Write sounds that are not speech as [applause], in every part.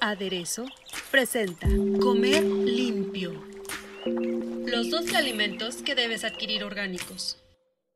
Aderezo presenta Comer limpio. Los 12 alimentos que debes adquirir orgánicos.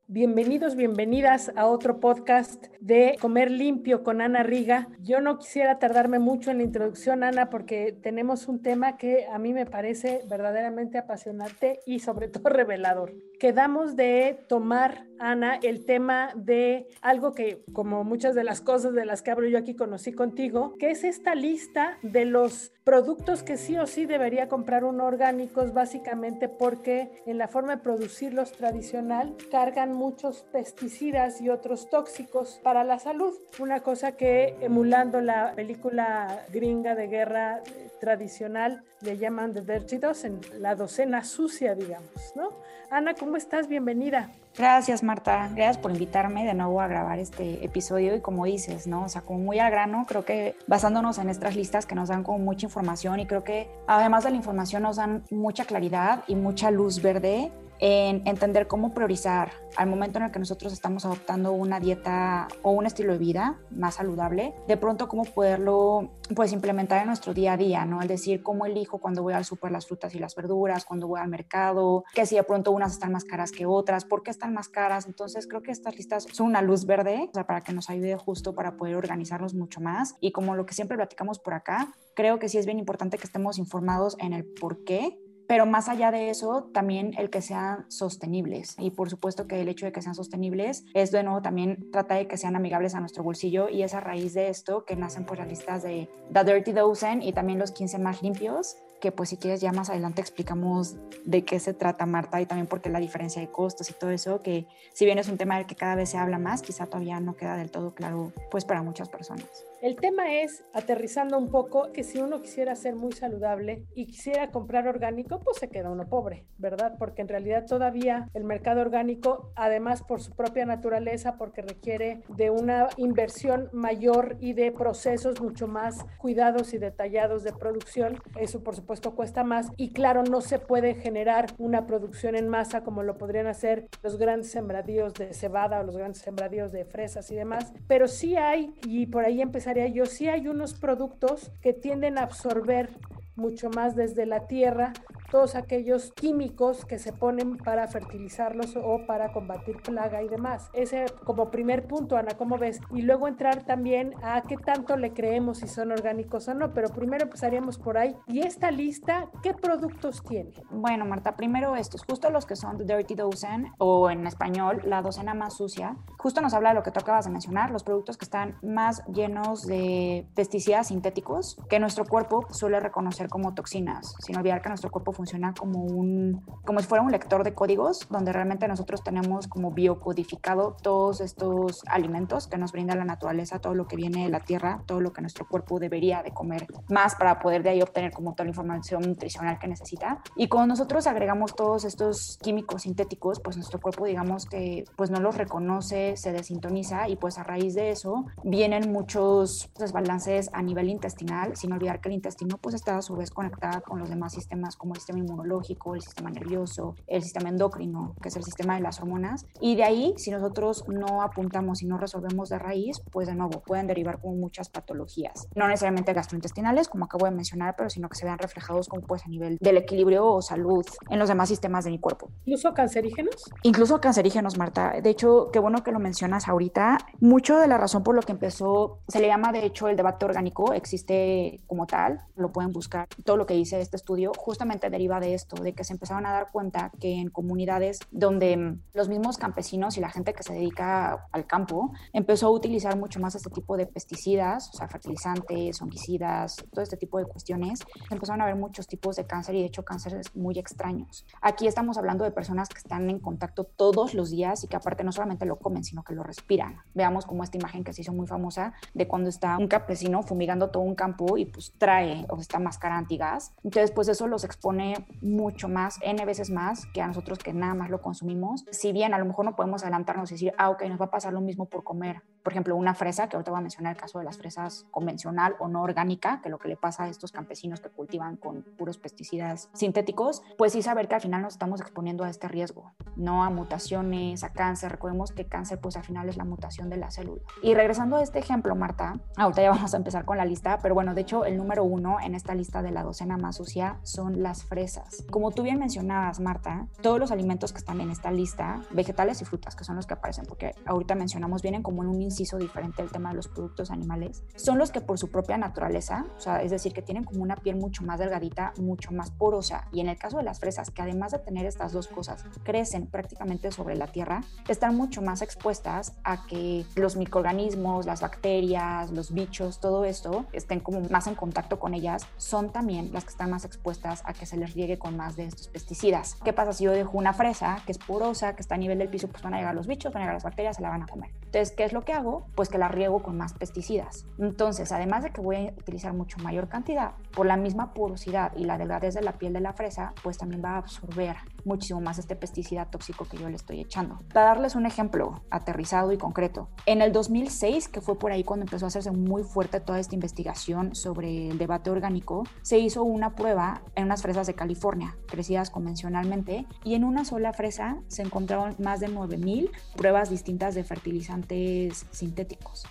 Bienvenidos, bienvenidas a otro podcast de Comer Limpio con Ana Riga. Yo no quisiera tardarme mucho en la introducción, Ana, porque tenemos un tema que a mí me parece verdaderamente apasionante y sobre todo [laughs] revelador. Quedamos de tomar, Ana, el tema de algo que, como muchas de las cosas de las que hablo yo aquí, conocí contigo, que es esta lista de los productos que sí o sí debería comprar uno orgánicos, básicamente porque en la forma de producirlos tradicional cargan muchos pesticidas y otros tóxicos para la salud. Una cosa que emulando la película gringa de guerra eh, tradicional le llaman The Dirty Dozen, la docena sucia, digamos, ¿no? Ana, ¿cómo estás? Bienvenida. Gracias, Marta. Gracias por invitarme de nuevo a grabar este episodio y como dices, ¿no? O sea, como muy al grano, creo que basándonos en estas listas que nos dan como mucha información y creo que además de la información nos dan mucha claridad y mucha luz verde en entender cómo priorizar al momento en el que nosotros estamos adoptando una dieta o un estilo de vida más saludable, de pronto cómo poderlo pues implementar en nuestro día a día, ¿no? Es decir, cómo elijo cuando voy al súper las frutas y las verduras, cuando voy al mercado, que si de pronto unas están más caras que otras, por qué están más caras. Entonces creo que estas listas son una luz verde, para que nos ayude justo para poder organizarnos mucho más. Y como lo que siempre platicamos por acá, creo que sí es bien importante que estemos informados en el por qué pero más allá de eso, también el que sean sostenibles. Y por supuesto que el hecho de que sean sostenibles es de nuevo también trata de que sean amigables a nuestro bolsillo y es a raíz de esto que nacen pues las listas de The Dirty Dozen y también los 15 más limpios que pues si quieres ya más adelante explicamos de qué se trata Marta y también porque la diferencia de costos y todo eso, que si bien es un tema del que cada vez se habla más, quizá todavía no queda del todo claro pues para muchas personas. El tema es, aterrizando un poco, que si uno quisiera ser muy saludable y quisiera comprar orgánico, pues se queda uno pobre, ¿verdad? Porque en realidad todavía el mercado orgánico, además por su propia naturaleza, porque requiere de una inversión mayor y de procesos mucho más cuidados y detallados de producción, eso por supuesto cuesta más y claro, no se puede generar una producción en masa como lo podrían hacer los grandes sembradíos de cebada o los grandes sembradíos de fresas y demás, pero sí hay, y por ahí empezar yo, sí hay unos productos que tienden a absorber mucho más desde la tierra todos aquellos químicos que se ponen para fertilizarlos o para combatir plaga y demás. Ese como primer punto, Ana, ¿cómo ves? Y luego entrar también a qué tanto le creemos si son orgánicos o no, pero primero empezaríamos por ahí. ¿Y esta lista qué productos tiene? Bueno, Marta, primero estos, justo los que son Dirty Dozen o en español la docena más sucia, justo nos habla de lo que tú acabas de mencionar, los productos que están más llenos de pesticidas sintéticos que nuestro cuerpo suele reconocer como toxinas, sin olvidar que nuestro cuerpo funciona como un, como si fuera un lector de códigos, donde realmente nosotros tenemos como biocodificado todos estos alimentos que nos brinda la naturaleza, todo lo que viene de la tierra, todo lo que nuestro cuerpo debería de comer más para poder de ahí obtener como toda la información nutricional que necesita. Y cuando nosotros agregamos todos estos químicos sintéticos, pues nuestro cuerpo digamos que pues no los reconoce, se desintoniza y pues a raíz de eso vienen muchos desbalances a nivel intestinal, sin olvidar que el intestino pues está a su vez conectada con los demás sistemas como el sistema inmunológico, el sistema nervioso, el sistema endocrino, que es el sistema de las hormonas. Y de ahí, si nosotros no apuntamos y no resolvemos de raíz, pues de nuevo pueden derivar como muchas patologías. No necesariamente gastrointestinales, como acabo de mencionar, pero sino que se vean reflejados como pues a nivel del equilibrio o salud en los demás sistemas de mi cuerpo. ¿Incluso cancerígenos? Incluso cancerígenos, Marta. De hecho, qué bueno que lo mencionas ahorita. Mucho de la razón por lo que empezó, se le llama de hecho el debate orgánico, existe como tal, lo pueden buscar, todo lo que dice este estudio, justamente deriva de esto, de que se empezaron a dar cuenta que en comunidades donde mm, los mismos campesinos y la gente que se dedica al campo empezó a utilizar mucho más este tipo de pesticidas, o sea, fertilizantes, fungicidas, todo este tipo de cuestiones, empezaron a haber muchos tipos de cáncer y de hecho cánceres muy extraños. Aquí estamos hablando de personas que están en contacto todos los días y que aparte no solamente lo comen, sino que lo respiran. Veamos como esta imagen que se hizo muy famosa de cuando está un campesino fumigando todo un campo y pues trae o esta máscara antigas. Entonces, pues eso los expone mucho más, N veces más que a nosotros que nada más lo consumimos. Si bien a lo mejor no podemos adelantarnos y decir, ah, ok, nos va a pasar lo mismo por comer, por ejemplo, una fresa, que ahorita voy a mencionar el caso de las fresas convencional o no orgánica, que lo que le pasa a estos campesinos que cultivan con puros pesticidas sintéticos, pues sí saber que al final nos estamos exponiendo a este riesgo, no a mutaciones, a cáncer. Recordemos que cáncer pues al final es la mutación de la célula. Y regresando a este ejemplo, Marta, ahorita ya vamos a empezar con la lista, pero bueno, de hecho el número uno en esta lista de la docena más sucia son las fresas. Como tú bien mencionabas, Marta, todos los alimentos que están en esta lista, vegetales y frutas, que son los que aparecen, porque ahorita mencionamos, vienen como en un inciso diferente el tema de los productos animales, son los que por su propia naturaleza, o sea, es decir, que tienen como una piel mucho más delgadita, mucho más porosa. Y en el caso de las fresas, que además de tener estas dos cosas, crecen prácticamente sobre la tierra, están mucho más expuestas a que los microorganismos, las bacterias, los bichos, todo esto estén como más en contacto con ellas, son también las que están más expuestas a que se les riegue con más de estos pesticidas. ¿Qué pasa si yo dejo una fresa que es porosa, que está a nivel del piso? Pues van a llegar los bichos, van a llegar las bacterias, se la van a comer. Entonces, ¿qué es lo que hago? Pues que la riego con más pesticidas. Entonces, además de que voy a utilizar mucho mayor cantidad, por la misma porosidad y la delgadez de la piel de la fresa, pues también va a absorber muchísimo más este pesticida tóxico que yo le estoy echando. Para darles un ejemplo aterrizado y concreto, en el 2006, que fue por ahí cuando empezó a hacerse muy fuerte toda esta investigación sobre el debate orgánico, se hizo una prueba en unas fresas de California, crecidas convencionalmente, y en una sola fresa se encontraron más de 9000 pruebas distintas de fertilizantes sintéticos.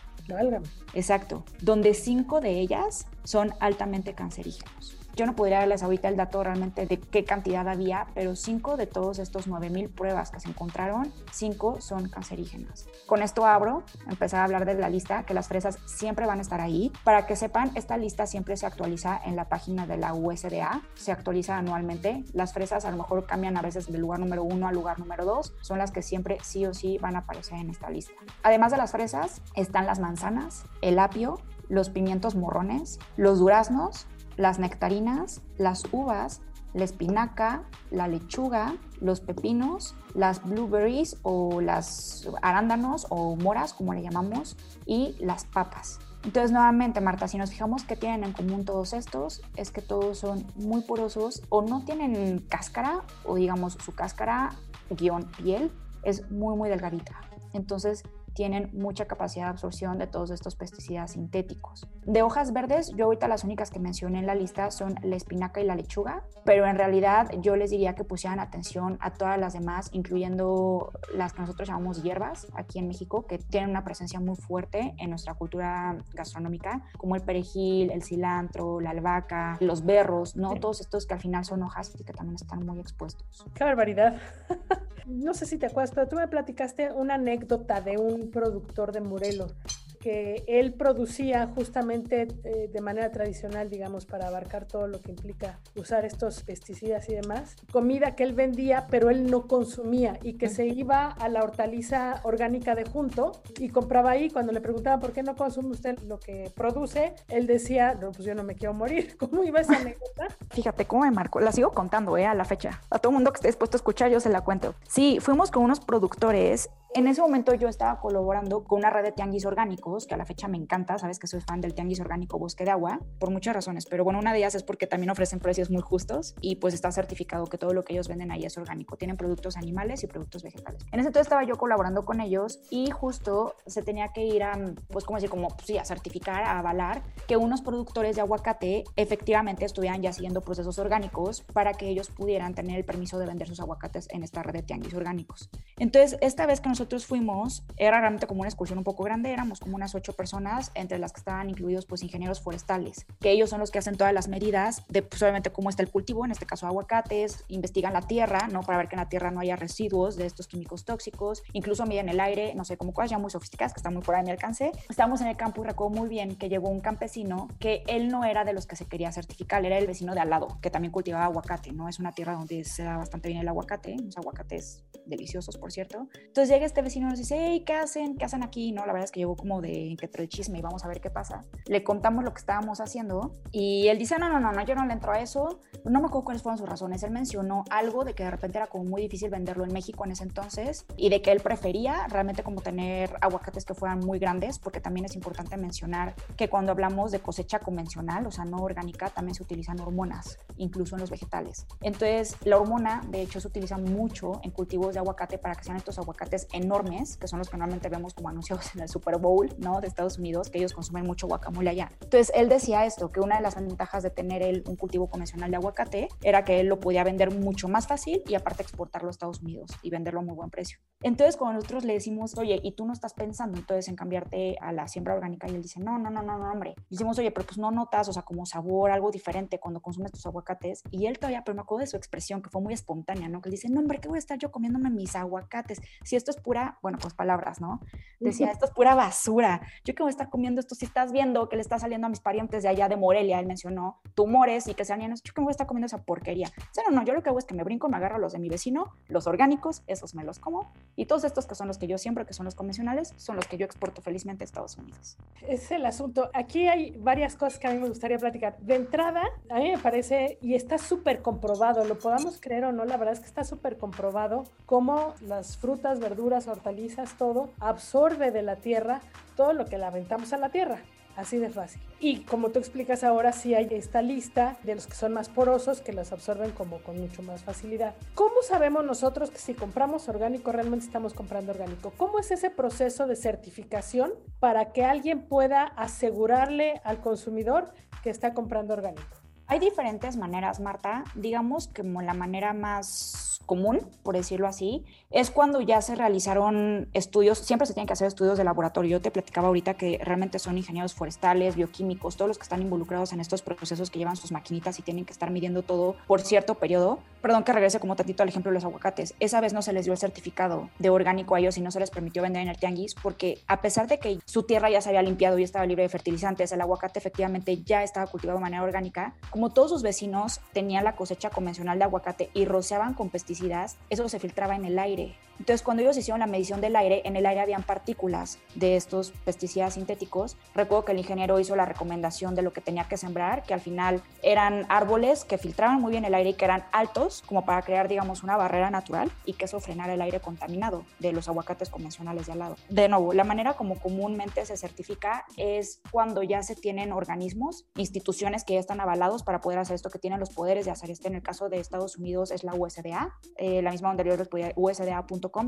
Exacto, donde cinco de ellas son altamente cancerígenos. Yo no podría darles ahorita el dato realmente de qué cantidad había, pero cinco de todos estos 9000 pruebas que se encontraron, cinco son cancerígenas. Con esto abro, empezar a hablar de la lista, que las fresas siempre van a estar ahí. Para que sepan, esta lista siempre se actualiza en la página de la USDA, se actualiza anualmente. Las fresas a lo mejor cambian a veces del lugar número uno al lugar número dos, son las que siempre sí o sí van a aparecer en esta lista. Además de las fresas, están las manzanas, el apio, los pimientos morrones, los duraznos, las nectarinas, las uvas, la espinaca, la lechuga, los pepinos, las blueberries o las arándanos o moras, como le llamamos, y las papas. Entonces, nuevamente, Marta, si nos fijamos que tienen en común todos estos, es que todos son muy porosos o no tienen cáscara, o digamos su cáscara guion piel es muy, muy delgadita. Entonces, tienen mucha capacidad de absorción de todos estos pesticidas sintéticos. De hojas verdes, yo ahorita las únicas que mencioné en la lista son la espinaca y la lechuga, pero en realidad yo les diría que pusieran atención a todas las demás, incluyendo las que nosotros llamamos hierbas aquí en México, que tienen una presencia muy fuerte en nuestra cultura gastronómica, como el perejil, el cilantro, la albahaca, los berros, ¿no? Todos estos que al final son hojas y que también están muy expuestos. ¡Qué barbaridad! [laughs] no sé si te acuerdas, pero tú me platicaste una anécdota de un productor de Morelos que él producía justamente eh, de manera tradicional, digamos, para abarcar todo lo que implica usar estos pesticidas y demás, comida que él vendía, pero él no consumía y que se iba a la hortaliza orgánica de junto y compraba ahí. Cuando le preguntaban por qué no consume usted lo que produce, él decía, no, pues yo no me quiero morir. [laughs] ¿Cómo iba esa anécdota? Fíjate cómo me marcó. La sigo contando, ¿eh? A la fecha. A todo mundo que esté dispuesto a escuchar, yo se la cuento. Sí, fuimos con unos productores en ese momento yo estaba colaborando con una red de tianguis orgánicos, que a la fecha me encanta, sabes que soy fan del tianguis orgánico Bosque de Agua, por muchas razones, pero bueno, una de ellas es porque también ofrecen precios muy justos y pues está certificado que todo lo que ellos venden ahí es orgánico, tienen productos animales y productos vegetales. En ese entonces estaba yo colaborando con ellos y justo se tenía que ir a, pues como decir, como, pues, sí, a certificar, a avalar que unos productores de aguacate efectivamente estuvieran ya siguiendo procesos orgánicos para que ellos pudieran tener el permiso de vender sus aguacates en esta red de tianguis orgánicos. Entonces, esta vez que nosotros nosotros fuimos era realmente como una excursión un poco grande, éramos como unas ocho personas, entre las que estaban incluidos pues ingenieros forestales, que ellos son los que hacen todas las medidas de pues, obviamente cómo está el cultivo, en este caso aguacates, investigan la tierra, ¿no? Para ver que en la tierra no haya residuos de estos químicos tóxicos, incluso miden el aire, no sé, como cosas ya muy sofisticadas que están muy fuera de mi alcance. Estábamos en el campo y recuerdo muy bien que llegó un campesino que él no era de los que se quería certificar, era el vecino de al lado, que también cultivaba aguacate, ¿no? Es una tierra donde se da bastante bien el aguacate, los aguacates deliciosos, por cierto. Entonces llega este vecino nos dice, hey, ¿qué hacen? ¿Qué hacen aquí? No, la verdad es que llegó como de que trae chisme y vamos a ver qué pasa. Le contamos lo que estábamos haciendo y él dice, no, no, no, no, yo no le entro a eso. No me acuerdo cuáles fueron sus razones. Él mencionó algo de que de repente era como muy difícil venderlo en México en ese entonces y de que él prefería realmente como tener aguacates que fueran muy grandes, porque también es importante mencionar que cuando hablamos de cosecha convencional, o sea, no orgánica, también se utilizan hormonas, incluso en los vegetales. Entonces, la hormona, de hecho, se utiliza mucho en cultivos de aguacate para que sean estos aguacates enormes, que son los que normalmente vemos como anunciados en el Super Bowl, ¿no? De Estados Unidos, que ellos consumen mucho guacamole allá. Entonces, él decía esto, que una de las ventajas de tener él un cultivo convencional de aguacate era que él lo podía vender mucho más fácil y aparte exportarlo a Estados Unidos y venderlo a muy buen precio. Entonces, cuando nosotros le decimos, oye, ¿y tú no estás pensando entonces en cambiarte a la siembra orgánica? Y él dice, no, no, no, no, no, hombre. Y decimos, oye, pero pues no notas, o sea, como sabor, algo diferente cuando consumes tus aguacates. Y él todavía, pero me acuerdo de su expresión, que fue muy espontánea, ¿no? Que él dice, no, hombre, ¿qué voy a estar yo comiéndome mis aguacates? Si esto es pura, bueno, pues palabras, ¿no? Decía, esto es pura basura. Yo qué voy a estar comiendo esto si estás viendo que le está saliendo a mis parientes de allá de Morelia, él mencionó tumores y que sean llenos. Yo qué voy a estar comiendo esa porquería. O sea, no, no, yo lo que hago es que me brinco, me agarro los de mi vecino, los orgánicos, esos me los como. Y todos estos que son los que yo siempre, que son los convencionales, son los que yo exporto felizmente a Estados Unidos. Es el asunto. Aquí hay varias cosas que a mí me gustaría platicar. De entrada, a mí me parece, y está súper comprobado, lo podamos creer o no, la verdad es que está súper comprobado cómo las frutas, verduras, hortalizas, todo absorbe de la tierra todo lo que la aventamos a la tierra. Así de fácil. Y como tú explicas ahora, sí hay esta lista de los que son más porosos, que las absorben como con mucho más facilidad. ¿Cómo sabemos nosotros que si compramos orgánico realmente estamos comprando orgánico? ¿Cómo es ese proceso de certificación para que alguien pueda asegurarle al consumidor que está comprando orgánico? Hay diferentes maneras, Marta. Digamos que como la manera más común, por decirlo así, es cuando ya se realizaron estudios, siempre se tienen que hacer estudios de laboratorio. Yo te platicaba ahorita que realmente son ingenieros forestales, bioquímicos, todos los que están involucrados en estos procesos que llevan sus maquinitas y tienen que estar midiendo todo por cierto periodo. Perdón que regrese como tantito al ejemplo de los aguacates. Esa vez no se les dio el certificado de orgánico a ellos y no se les permitió vender en el tianguis porque a pesar de que su tierra ya se había limpiado y estaba libre de fertilizantes, el aguacate efectivamente ya estaba cultivado de manera orgánica, como todos sus vecinos tenían la cosecha convencional de aguacate y rociaban con pesticidas, eso se filtraba en el aire. Entonces, cuando ellos hicieron la medición del aire, en el aire habían partículas de estos pesticidas sintéticos. Recuerdo que el ingeniero hizo la recomendación de lo que tenía que sembrar, que al final eran árboles que filtraban muy bien el aire y que eran altos, como para crear, digamos, una barrera natural y que eso frenara el aire contaminado de los aguacates convencionales de al lado. De nuevo, la manera como comúnmente se certifica es cuando ya se tienen organismos, instituciones que ya están avalados para poder hacer esto, que tienen los poderes de hacer esto. En el caso de Estados Unidos es la USDA, eh, la misma donde yo les podía,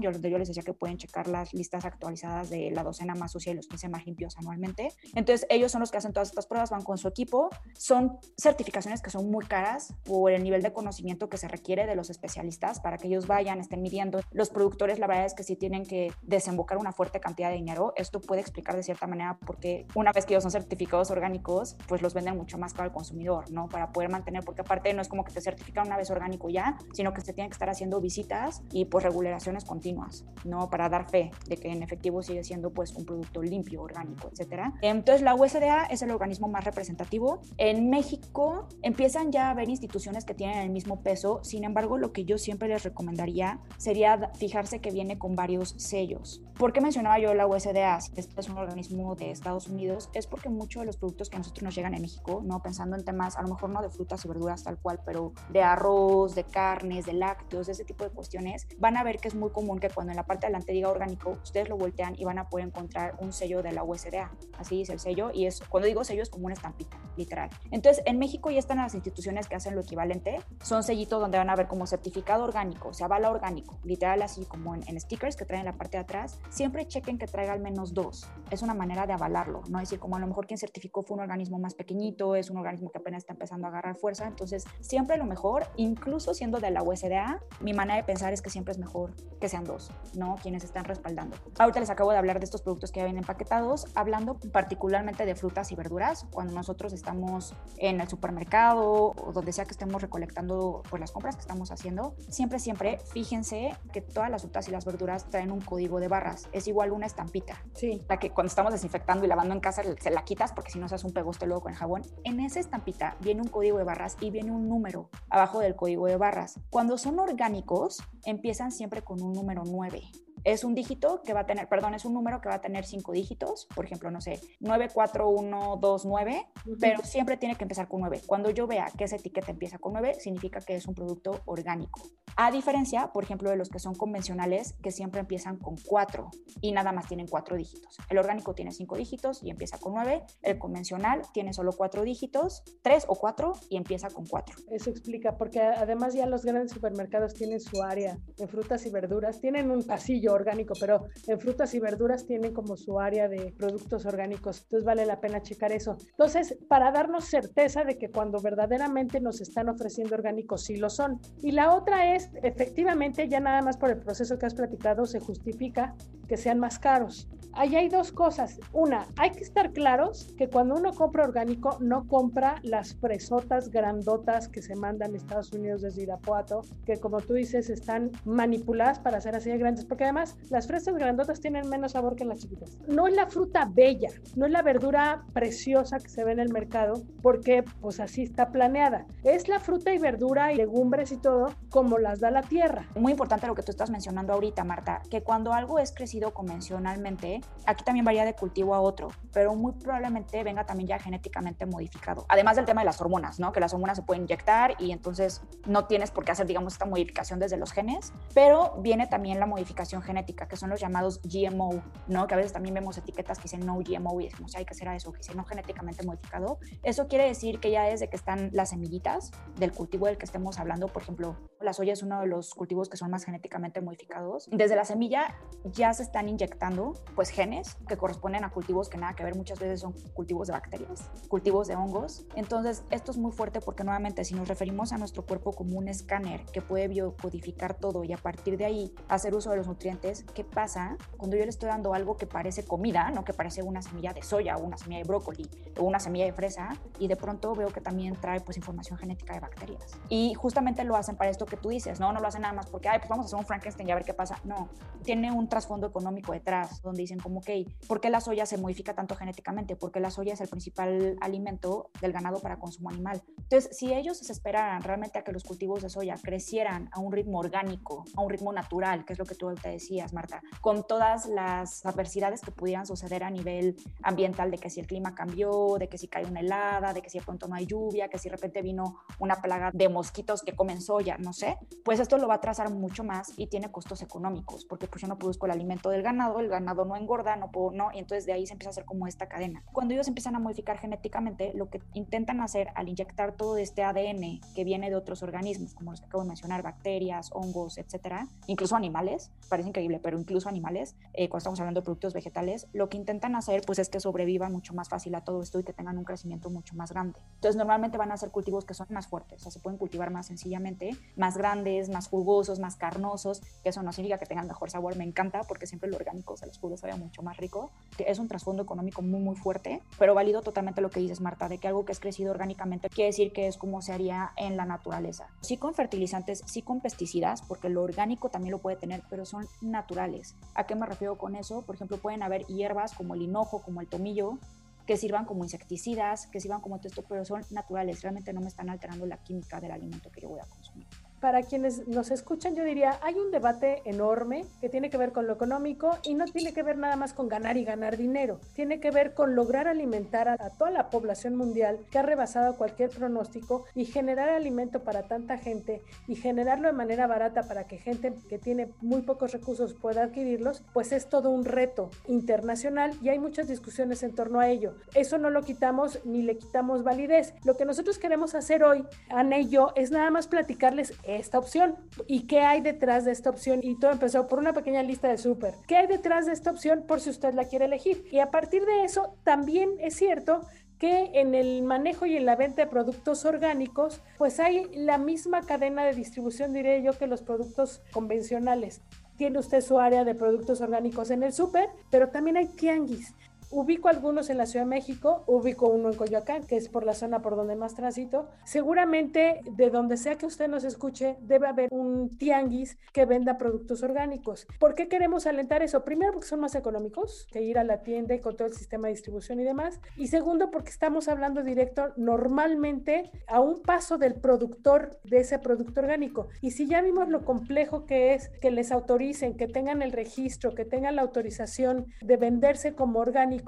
yo, yo les decía que pueden checar las listas actualizadas de la docena más sucia y los 15 más limpios anualmente. Entonces, ellos son los que hacen todas estas pruebas, van con su equipo. Son certificaciones que son muy caras por el nivel de conocimiento que se requiere de los especialistas para que ellos vayan, estén midiendo. Los productores, la verdad es que sí tienen que desembocar una fuerte cantidad de dinero. Esto puede explicar de cierta manera porque una vez que ellos son certificados orgánicos, pues los venden mucho más caro al consumidor, ¿no? Para poder mantener, porque aparte no es como que te certifican una vez orgánico ya, sino que se tienen que estar haciendo visitas y pues regulaciones continuas, ¿no? Para dar fe de que en efectivo sigue siendo pues un producto limpio, orgánico, etcétera. Entonces la USDA es el organismo más representativo. En México empiezan ya a haber instituciones que tienen el mismo peso, sin embargo lo que yo siempre les recomendaría sería fijarse que viene con varios sellos. ¿Por qué mencionaba yo la USDA? Si este es un organismo de Estados Unidos, es porque muchos de los productos que a nosotros nos llegan en México, no pensando en temas, a lo mejor no de frutas y verduras tal cual, pero de arroz, de carnes, de lácteos, de ese tipo de cuestiones, van a ver que es muy común que cuando en la parte delante diga orgánico, ustedes lo voltean y van a poder encontrar un sello de la USDA. Así es el sello y es, cuando digo sello es como una estampita, literal. Entonces, en México ya están las instituciones que hacen lo equivalente. Son sellitos donde van a ver como certificado orgánico, o sea, avala orgánico, literal así como en, en stickers que traen en la parte de atrás. Siempre chequen que traiga al menos dos. Es una manera de avalarlo, no es decir, como a lo mejor quien certificó fue un organismo más pequeñito, es un organismo que apenas está empezando a agarrar fuerza. Entonces, siempre lo mejor, incluso siendo de la USDA, mi manera de pensar es que siempre es mejor que sean dos, ¿no? Quienes están respaldando. Ahorita les acabo de hablar de estos productos que ya vienen empaquetados, hablando particularmente de frutas y verduras, cuando nosotros estamos en el supermercado o donde sea que estemos recolectando por las compras que estamos haciendo, siempre, siempre fíjense que todas las frutas y las verduras traen un código de barras. Es igual una estampita. Sí. La que cuando estamos desinfectando y lavando en casa se la quitas porque si no se hace un pegoste luego con el jabón. En esa estampita viene un código de barras y viene un número abajo del código de barras. Cuando son orgánicos, empiezan siempre con un número 9 es un dígito que va a tener, perdón, es un número que va a tener cinco dígitos, por ejemplo, no sé, 94129, pero siempre tiene que empezar con 9. Cuando yo vea que esa etiqueta empieza con 9, significa que es un producto orgánico. A diferencia, por ejemplo, de los que son convencionales, que siempre empiezan con 4 y nada más tienen 4 dígitos. El orgánico tiene 5 dígitos y empieza con 9, el convencional tiene solo 4 dígitos, 3 o 4 y empieza con 4. Eso explica, porque además ya los grandes supermercados tienen su área en frutas y verduras, tienen un pasillo orgánico, pero en frutas y verduras tienen como su área de productos orgánicos. Entonces vale la pena checar eso. Entonces, para darnos certeza de que cuando verdaderamente nos están ofreciendo orgánicos, sí lo son. Y la otra es, efectivamente, ya nada más por el proceso que has platicado, se justifica que sean más caros. Ahí hay dos cosas. Una, hay que estar claros que cuando uno compra orgánico, no compra las fresotas grandotas que se mandan a Estados Unidos desde Irapuato, que como tú dices, están manipuladas para ser así de grandes, porque además las fresas grandotas tienen menos sabor que las chiquitas. No es la fruta bella, no es la verdura preciosa que se ve en el mercado, porque pues así está planeada. Es la fruta y verdura y legumbres y todo como las da la tierra. Muy importante lo que tú estás mencionando ahorita, Marta, que cuando algo es crecido convencionalmente, aquí también varía de cultivo a otro, pero muy probablemente venga también ya genéticamente modificado. Además del tema de las hormonas, ¿no? Que las hormonas se pueden inyectar y entonces no tienes por qué hacer, digamos, esta modificación desde los genes, pero viene también la modificación genética que son los llamados GMO, ¿no? Que a veces también vemos etiquetas que dicen no GMO y decimos, hay que será eso? Que dice no genéticamente modificado. Eso quiere decir que ya desde que están las semillitas del cultivo del que estemos hablando, por ejemplo, la soya es uno de los cultivos que son más genéticamente modificados. Desde la semilla ya se están inyectando pues genes que corresponden a cultivos que nada que ver, muchas veces son cultivos de bacterias, cultivos de hongos. Entonces, esto es muy fuerte porque nuevamente si nos referimos a nuestro cuerpo como un escáner que puede biocodificar todo y a partir de ahí hacer uso de los nutrientes qué pasa cuando yo le estoy dando algo que parece comida, no que parece una semilla de soya o una semilla de brócoli o una semilla de fresa y de pronto veo que también trae pues información genética de bacterias. Y justamente lo hacen para esto que tú dices, no, no lo hacen nada más porque, ay, pues vamos a hacer un Frankenstein y a ver qué pasa. No, tiene un trasfondo económico detrás donde dicen como, ok, ¿por qué la soya se modifica tanto genéticamente? Porque la soya es el principal alimento del ganado para consumo animal. Entonces, si ellos se esperaran realmente a que los cultivos de soya crecieran a un ritmo orgánico, a un ritmo natural, que es lo que tú te decías, Marta, con todas las adversidades que pudieran suceder a nivel ambiental, de que si el clima cambió, de que si cae una helada, de que si de pronto no hay lluvia, que si de repente vino una plaga de mosquitos que comen soya, no sé, pues esto lo va a trazar mucho más y tiene costos económicos, porque pues yo no produzco el alimento del ganado, el ganado no engorda, no puedo, no, y entonces de ahí se empieza a hacer como esta cadena. Cuando ellos empiezan a modificar genéticamente, lo que intentan hacer al inyectar todo este ADN que viene de otros organismos, como los que acabo de mencionar, bacterias, hongos, etcétera, incluso animales, parece increíble pero incluso animales, eh, cuando estamos hablando de productos vegetales, lo que intentan hacer pues es que sobrevivan mucho más fácil a todo esto y que tengan un crecimiento mucho más grande. Entonces normalmente van a ser cultivos que son más fuertes, o sea, se pueden cultivar más sencillamente, más grandes, más jugosos, más carnosos, que eso no significa que tengan mejor sabor, me encanta porque siempre lo orgánico, se los jugos sabe mucho más rico, es un trasfondo económico muy muy fuerte, pero válido totalmente lo que dices Marta, de que algo que es crecido orgánicamente quiere decir que es como se haría en la naturaleza. Sí con fertilizantes, sí con pesticidas, porque lo orgánico también lo puede tener, pero son naturales. ¿A qué me refiero con eso? Por ejemplo, pueden haber hierbas como el hinojo, como el tomillo, que sirvan como insecticidas, que sirvan como esto, pero son naturales, realmente no me están alterando la química del alimento que yo voy a consumir para quienes nos escuchan, yo diría, hay un debate enorme que tiene que ver con lo económico y no tiene que ver nada más con ganar y ganar dinero. Tiene que ver con lograr alimentar a, toda la población mundial que ha rebasado cualquier pronóstico y generar alimento para tanta gente y generarlo de manera barata para que gente que tiene muy pocos recursos pueda adquirirlos, pues es todo un reto internacional y hay muchas discusiones en torno a ello. Eso no lo quitamos ni le quitamos validez. Lo que nosotros queremos hacer hoy, Ana y yo, es nada más platicarles esta opción. ¿Y qué hay detrás de esta opción? Y todo empezó por una pequeña lista de súper. ¿Qué hay detrás de esta opción por si usted la quiere elegir? Y a partir de eso, también es cierto que en el manejo y en la venta de productos orgánicos, pues hay la misma cadena de distribución, diré yo, que los productos convencionales. tiene usted su área de productos orgánicos en el súper, pero también hay tianguis ubico algunos en la Ciudad de México, ubico uno en Coyoacán, que es por la zona por donde más transito. Seguramente de donde sea que usted nos escuche, debe haber un tianguis que venda productos orgánicos. ¿Por qué queremos alentar eso? Primero, porque son más económicos que ir a la tienda y con todo el sistema de distribución y demás. Y segundo, porque estamos hablando directo normalmente a un paso del productor de ese producto orgánico. Y si ya vimos lo complejo que es que les autoricen, que tengan el registro, que tengan la autorización de venderse como orgánico,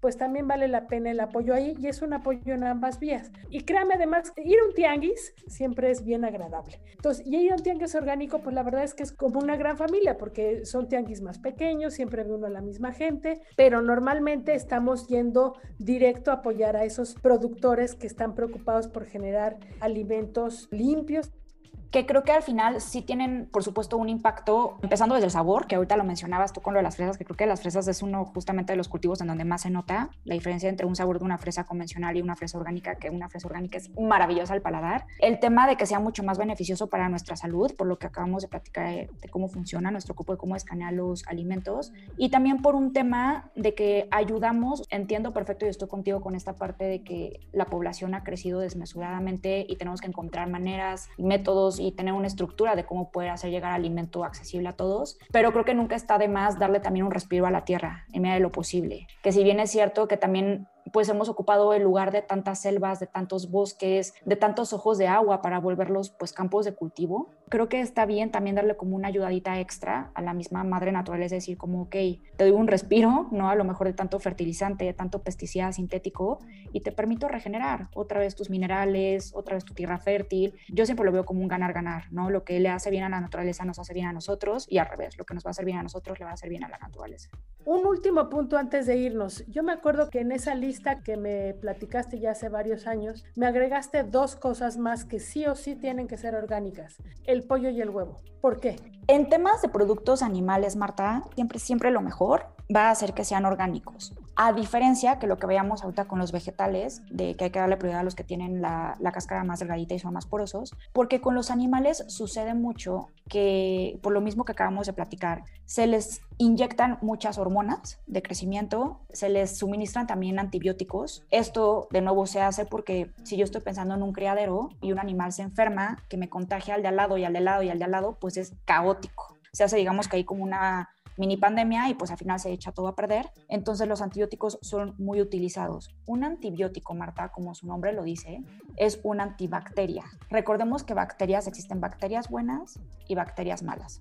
pues también vale la pena el apoyo ahí y es un apoyo en ambas vías. Y créame además, ir a un tianguis siempre es bien agradable. Entonces, y ir a un tianguis orgánico, pues la verdad es que es como una gran familia porque son tianguis más pequeños, siempre ve uno a la misma gente, pero normalmente estamos yendo directo a apoyar a esos productores que están preocupados por generar alimentos limpios que creo que al final sí tienen, por supuesto, un impacto, empezando desde el sabor, que ahorita lo mencionabas tú con lo de las fresas, que creo que las fresas es uno justamente de los cultivos en donde más se nota la diferencia entre un sabor de una fresa convencional y una fresa orgánica, que una fresa orgánica es maravillosa al paladar. El tema de que sea mucho más beneficioso para nuestra salud, por lo que acabamos de platicar de, cómo funciona nuestro cuerpo, de cómo escanea los alimentos, y también por un tema de que ayudamos, entiendo perfecto y estoy contigo con esta parte de que la población ha crecido desmesuradamente y tenemos que encontrar maneras métodos y tener una estructura de cómo poder hacer llegar alimento accesible a todos, pero creo que nunca está de más darle también un respiro a la tierra en medida de lo posible. Que si bien es cierto que también pues hemos ocupado el lugar de tantas selvas, de tantos bosques, de tantos ojos de agua para volverlos pues campos de cultivo. Creo que está bien también darle como una ayudadita extra a la misma madre naturaleza, decir, como, ok, te doy un respiro, ¿no? A lo mejor de tanto fertilizante, de tanto pesticida sintético y te permito regenerar otra vez tus minerales, otra vez tu tierra fértil. Yo siempre lo veo como un ganar-ganar, ¿no? Lo que le hace bien a la naturaleza nos hace bien a nosotros y al revés, lo que nos va a hacer bien a nosotros le va a hacer bien a la naturaleza. Un último punto antes de irnos. Yo me acuerdo que en esa lista que me platicaste ya hace varios años, me agregaste dos cosas más que sí o sí tienen que ser orgánicas, el pollo y el huevo. ¿Por qué? En temas de productos animales, Marta, siempre, siempre lo mejor va a ser que sean orgánicos. A diferencia que lo que veamos ahorita con los vegetales, de que hay que darle prioridad a los que tienen la, la cáscara más delgadita y son más porosos, porque con los animales sucede mucho que, por lo mismo que acabamos de platicar, se les inyectan muchas hormonas de crecimiento, se les suministran también antibióticos. Esto, de nuevo, se hace porque si yo estoy pensando en un criadero y un animal se enferma, que me contagia al de al lado y al de al lado y al de al lado, pues es caótico. Se hace, digamos, que hay como una mini pandemia y pues al final se echa todo a perder. Entonces los antibióticos son muy utilizados. Un antibiótico, Marta, como su nombre lo dice, es una antibacteria. Recordemos que bacterias existen bacterias buenas y bacterias malas.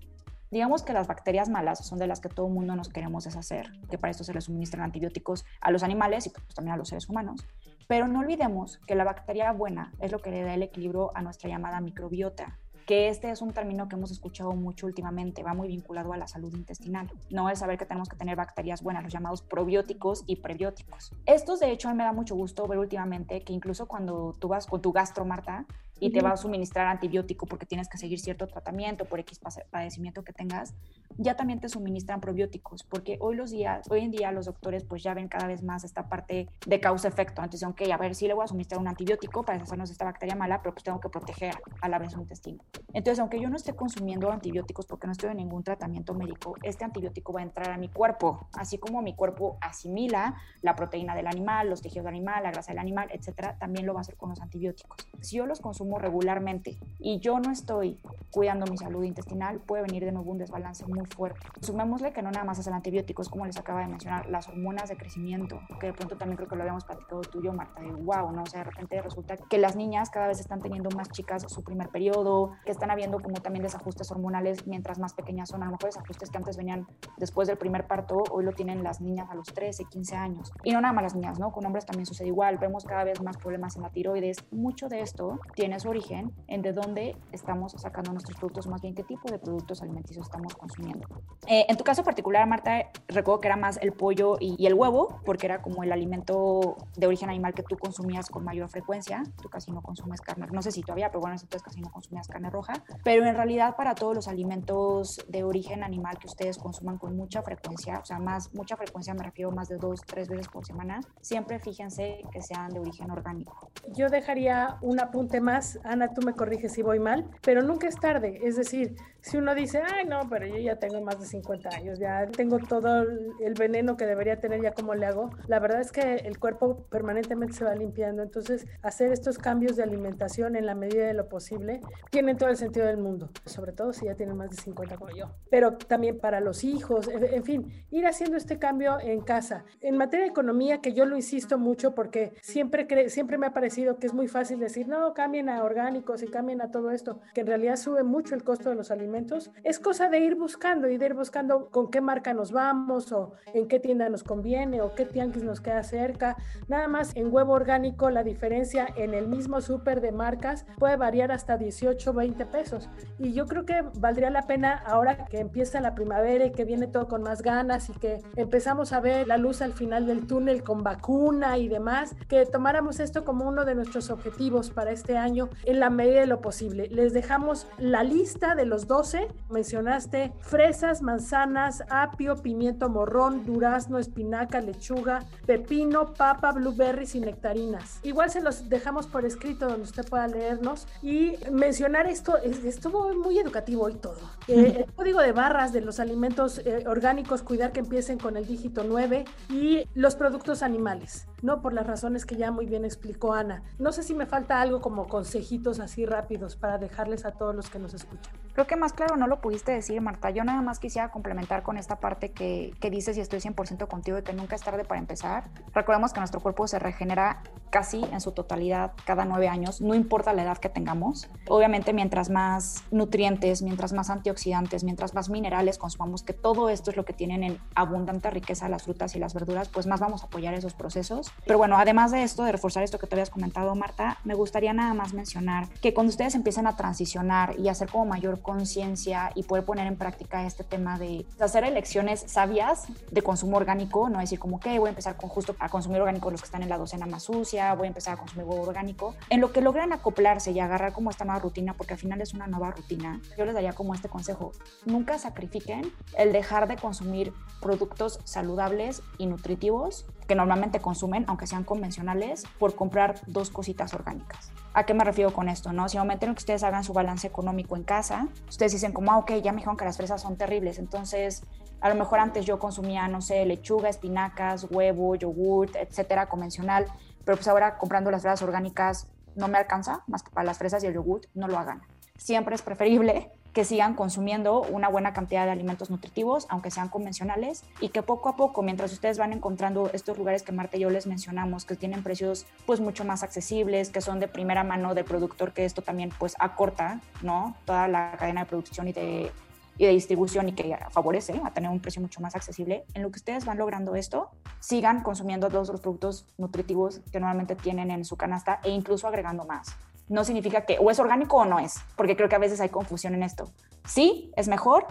Digamos que las bacterias malas son de las que todo el mundo nos queremos deshacer, que para esto se les suministran antibióticos a los animales y pues también a los seres humanos. Pero no olvidemos que la bacteria buena es lo que le da el equilibrio a nuestra llamada microbiota, que este es un término que hemos escuchado mucho últimamente, va muy vinculado a la salud intestinal. No es saber que tenemos que tener bacterias buenas, los llamados probióticos y prebióticos. Estos, de hecho, a mí me da mucho gusto ver últimamente que incluso cuando tú vas con tu gastro, Marta, y te va a suministrar antibiótico porque tienes que seguir cierto tratamiento por X padecimiento que tengas, ya también te suministran probióticos, porque hoy los días, hoy en día los doctores pues ya ven cada vez más esta parte de causa-efecto. Entonces, aunque a ver, sí le voy a suministrar un antibiótico para deshacernos de esta bacteria mala, pero pues tengo que proteger a la vez su intestino. Entonces, aunque yo no esté consumiendo antibióticos porque no estoy en ningún tratamiento médico, este antibiótico va a entrar a mi cuerpo, así como mi cuerpo asimila la proteína del animal, los tejidos del animal, la grasa del animal, etcétera, también lo va a hacer con los antibióticos. Si yo los consumo regularmente y yo no estoy cuidando mi salud intestinal, puede venir de nuevo un desbalance muy fuerte. Sumémosle que no nada más es el antibiótico, es como les acaba de mencionar, las hormonas de crecimiento, que de pronto también creo que lo habíamos platicado tú y yo, Marta, de wow, ¿no? O sea, de repente resulta que las niñas cada vez están teniendo más chicas su primer periodo, que están habiendo como también desajustes hormonales mientras más pequeñas son, a lo mejor desajustes que antes venían después del primer parto, hoy lo tienen las niñas a los 13, 15 años. Y no nada más las niñas, ¿no? Con hombres también sucede igual, vemos cada vez más problemas en la tiroides. Mucho de esto tiene su origen en de dónde estamos sacando nuestros productos, más bien qué tipo de productos alimenticios estamos consumiendo. Eh, en tu caso particular, Marta, recuerdo que era más el pollo y, el huevo, porque era como el alimento de origen animal que tú consumías con mayor frecuencia. Tú casi no consumes carne, no sé si todavía, pero bueno, entonces casi no consumías carne roja. Pero en realidad para todos los alimentos de origen animal que ustedes consuman con mucha frecuencia, o sea, más mucha frecuencia me refiero más de dos, tres veces por semana, siempre fíjense que sean de origen orgánico. Yo dejaría un apunte más Ana, tú me corriges si voy mal, pero nunca es tarde. Es decir, si uno dice, ay, no, pero yo ya tengo más de 50 años, ya tengo todo el veneno que debería tener, ya como le hago, la verdad es que el cuerpo permanentemente se va limpiando. Entonces, hacer estos cambios de alimentación en la medida de lo posible tienen todo el sentido del mundo, sobre todo si ya tienen más de 50 como yo. Pero también para los hijos, en fin, ir haciendo este cambio en casa. En materia de economía, que yo lo insisto mucho porque siempre, siempre me ha parecido que es muy fácil decir, no, cambien a orgánicos y cambien a todo esto, que en realidad sube mucho el costo de los alimentos es cosa de ir buscando y de ir buscando con qué marca nos vamos o en qué tienda nos conviene o qué tianguis nos queda cerca. Nada más en huevo orgánico la diferencia en el mismo súper de marcas puede variar hasta 18, 20 pesos. Y yo creo que valdría la pena ahora que empieza la primavera y que viene todo con más ganas y que empezamos a ver la luz al final del túnel con vacuna y demás, que tomáramos esto como uno de nuestros objetivos para este año en la medida de lo posible. Les dejamos la lista de los dos mencionaste fresas, manzanas, apio, pimiento morrón, durazno, espinaca, lechuga, pepino, papa, blueberries y nectarinas. Igual se los dejamos por escrito donde usted pueda leernos y mencionar esto, estuvo muy educativo y todo. [laughs] Eh, el código de barras de los alimentos eh, orgánicos, cuidar que empiecen con el dígito 9 y los productos animales, ¿no? Por las razones que ya muy bien explicó Ana. No sé si me falta algo como consejitos así rápidos para dejarles a todos los que nos escuchan. Creo que más claro no lo pudiste decir, Marta. Yo nada más quisiera complementar con esta parte que, que dices y estoy 100% contigo de que nunca es tarde para empezar. Recordemos que nuestro cuerpo se regenera casi en su totalidad cada nueve años, no importa la edad que tengamos. Obviamente, mientras más nutrientes, mientras más antioxidantes, mientras más minerales consumamos, que todo esto es lo que tienen en abundante riqueza las frutas y las verduras, pues más vamos a apoyar esos procesos. Pero bueno, además de esto, de reforzar esto que te habías comentado, Marta, me gustaría nada más mencionar que cuando ustedes empiecen a transicionar y hacer como mayor conciencia y poder poner en práctica este tema de hacer elecciones sabias de consumo orgánico, no decir como que voy a empezar con justo a consumir orgánico los que están en la docena más sucia, voy a empezar a consumir huevo orgánico, en lo que logran acoplarse y agarrar como esta nueva rutina, porque al final es una nueva rutina, yo les daría como este consejo, nunca sacrifiquen el dejar de consumir productos saludables y nutritivos que normalmente consumen, aunque sean convencionales, por comprar dos cositas orgánicas. ¿A qué me refiero con esto? No? Si en que ustedes hagan su balance económico en casa, ustedes dicen como, ah, ok, ya me dijeron que las fresas son terribles, entonces a lo mejor antes yo consumía, no sé, lechuga, espinacas, huevo, yogurt, etcétera, convencional, pero pues ahora comprando las fresas orgánicas no me alcanza más que para las fresas y el yogurt, no lo hagan. Siempre es preferible que sigan consumiendo una buena cantidad de alimentos nutritivos, aunque sean convencionales, y que poco a poco, mientras ustedes van encontrando estos lugares que Marta y yo les mencionamos, que tienen precios pues mucho más accesibles, que son de primera mano del productor, que esto también pues acorta, ¿no? Toda la cadena de producción y de, y de distribución y que favorece a tener un precio mucho más accesible. En lo que ustedes van logrando esto, sigan consumiendo todos los productos nutritivos que normalmente tienen en su canasta e incluso agregando más no significa que o es orgánico o no es, porque creo que a veces hay confusión en esto. Sí, es mejor,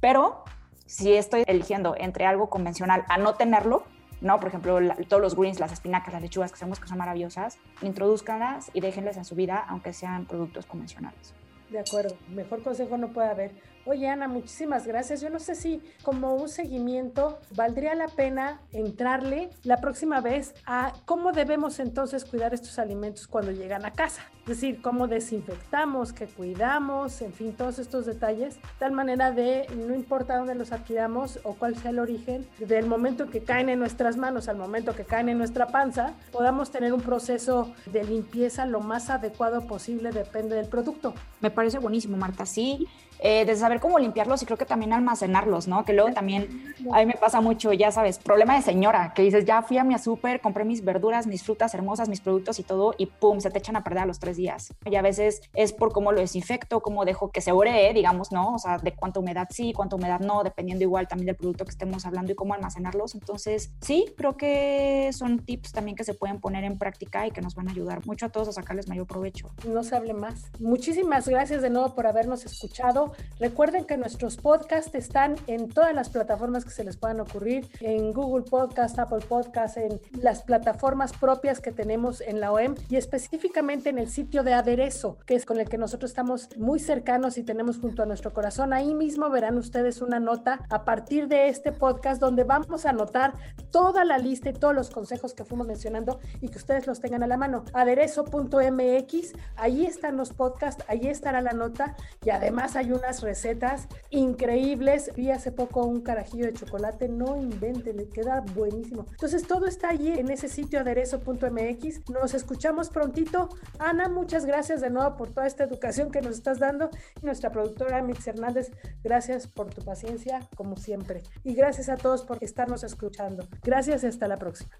pero si estoy eligiendo entre algo convencional a no tenerlo, ¿no? Por ejemplo, todos los greens, las espinacas, las lechugas que sabemos que son maravillosas, introduzcanlas y déjenles en su vida, aunque sean productos convencionales. De acuerdo, mejor consejo no puede haber. Oye, Ana, muchísimas gracias. Yo no sé si como un seguimiento valdría la pena entrarle la próxima vez a cómo debemos entonces cuidar estos alimentos cuando llegan a casa. Es decir, cómo desinfectamos, qué cuidamos, en fin, todos estos detalles, tal manera de, no importa dónde los adquiramos o cuál sea el origen, del momento que caen en nuestras manos al momento que caen en nuestra panza, podamos tener un proceso de limpieza lo más adecuado posible, depende del producto. Me parece buenísimo, Marta. Sí, eh, de saber cómo limpiarlos y creo que también almacenarlos, ¿no? Que luego también a mí me pasa mucho, ya sabes, problema de señora, que dices, ya fui a mi súper, compré mis verduras, mis frutas hermosas, mis productos y todo, y pum, se te echan a perder a los tres días. Y a veces es por cómo lo desinfecto, cómo dejo que se ore, digamos, ¿no? O sea, de cuánta humedad sí, cuánta humedad no, dependiendo igual también del producto que estemos hablando y cómo almacenarlos. Entonces, sí, creo que son tips también que se pueden poner en práctica y que nos van a ayudar mucho a todos a sacarles mayor provecho. No se hable más. Muchísimas gracias de nuevo por habernos escuchado Recuerden que nuestros podcasts están en todas las plataformas que se les puedan ocurrir, en Google Podcast, Apple Podcast, en las plataformas propias que tenemos en la OEM y específicamente en el sitio de aderezo, que es con el que nosotros estamos muy cercanos y tenemos junto a nuestro corazón. Ahí mismo verán ustedes una nota a partir de este podcast donde vamos a anotar toda la lista y todos los consejos que fuimos mencionando y que ustedes los tengan a la mano. Aderezo.mx, ahí están los podcasts, ahí estará la nota y además hay unas recetas increíbles. Vi hace poco un carajillo de chocolate, no inventen, queda buenísimo. Entonces todo está allí en ese sitio aderezo.mx. Nos escuchamos prontito. Ana, muchas gracias de nuevo por toda esta educación que nos estás dando. Y nuestra productora Mix Hernández, gracias por tu paciencia, como siempre. Y gracias a todos por estarnos escuchando. Gracias y hasta la próxima.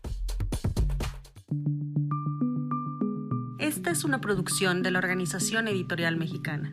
Esta es una producción de la Organización Editorial Mexicana.